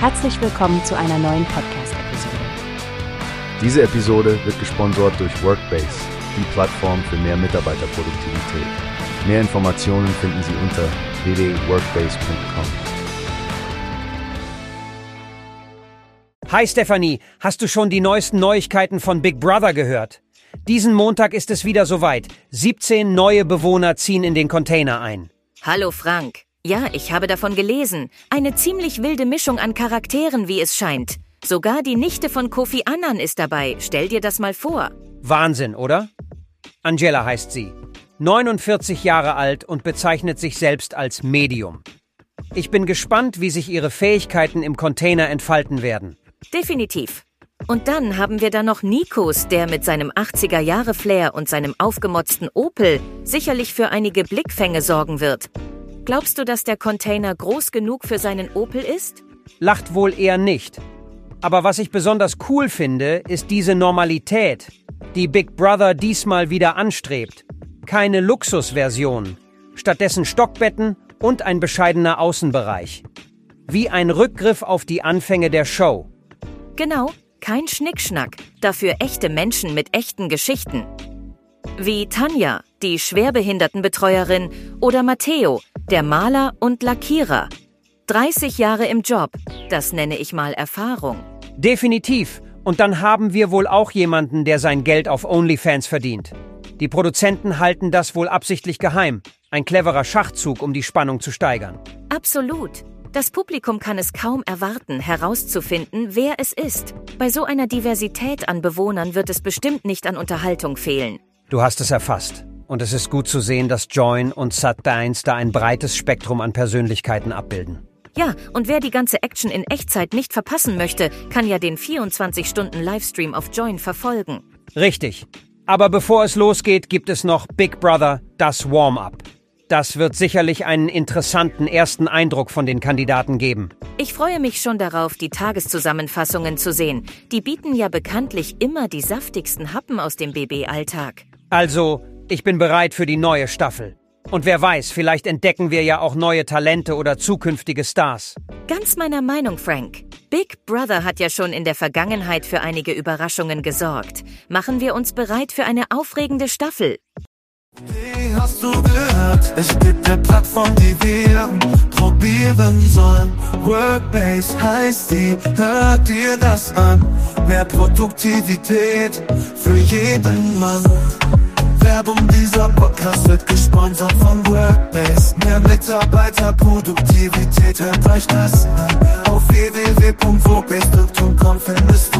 Herzlich willkommen zu einer neuen Podcast-Episode. Diese Episode wird gesponsert durch Workbase, die Plattform für mehr Mitarbeiterproduktivität. Mehr Informationen finden Sie unter www.workbase.com. Hi Stephanie, hast du schon die neuesten Neuigkeiten von Big Brother gehört? Diesen Montag ist es wieder soweit. 17 neue Bewohner ziehen in den Container ein. Hallo Frank. Ja, ich habe davon gelesen. Eine ziemlich wilde Mischung an Charakteren, wie es scheint. Sogar die Nichte von Kofi Annan ist dabei. Stell dir das mal vor. Wahnsinn, oder? Angela heißt sie. 49 Jahre alt und bezeichnet sich selbst als Medium. Ich bin gespannt, wie sich ihre Fähigkeiten im Container entfalten werden. Definitiv. Und dann haben wir da noch Nikos, der mit seinem 80er-Jahre-Flair und seinem aufgemotzten Opel sicherlich für einige Blickfänge sorgen wird. Glaubst du, dass der Container groß genug für seinen Opel ist? Lacht wohl eher nicht. Aber was ich besonders cool finde, ist diese Normalität, die Big Brother diesmal wieder anstrebt. Keine Luxusversion, stattdessen Stockbetten und ein bescheidener Außenbereich. Wie ein Rückgriff auf die Anfänge der Show. Genau, kein Schnickschnack, dafür echte Menschen mit echten Geschichten. Wie Tanja, die Schwerbehindertenbetreuerin, oder Matteo, der Maler und Lackierer. 30 Jahre im Job, das nenne ich mal Erfahrung. Definitiv. Und dann haben wir wohl auch jemanden, der sein Geld auf OnlyFans verdient. Die Produzenten halten das wohl absichtlich geheim. Ein cleverer Schachzug, um die Spannung zu steigern. Absolut. Das Publikum kann es kaum erwarten, herauszufinden, wer es ist. Bei so einer Diversität an Bewohnern wird es bestimmt nicht an Unterhaltung fehlen. Du hast es erfasst. Und es ist gut zu sehen, dass Join und Sat1 da ein breites Spektrum an Persönlichkeiten abbilden. Ja, und wer die ganze Action in Echtzeit nicht verpassen möchte, kann ja den 24-Stunden-Livestream auf Join verfolgen. Richtig. Aber bevor es losgeht, gibt es noch Big Brother, das Warm-up. Das wird sicherlich einen interessanten ersten Eindruck von den Kandidaten geben. Ich freue mich schon darauf, die Tageszusammenfassungen zu sehen. Die bieten ja bekanntlich immer die saftigsten Happen aus dem BB-Alltag. Also, ich bin bereit für die neue Staffel. Und wer weiß, vielleicht entdecken wir ja auch neue Talente oder zukünftige Stars. Ganz meiner Meinung, Frank. Big Brother hat ja schon in der Vergangenheit für einige Überraschungen gesorgt. Machen wir uns bereit für eine aufregende Staffel. Wie hast du gehört? Es gibt eine Plattform, die wir probieren sollen. Workbase heißt die, hört dir das an. Mehr Produktivität für jeden Mann. Werbung dieser Podcast wird gesponsert von Workbase. Mehr Mitarbeiterproduktivität, hört euch das an. Auf www.workbase.com findest du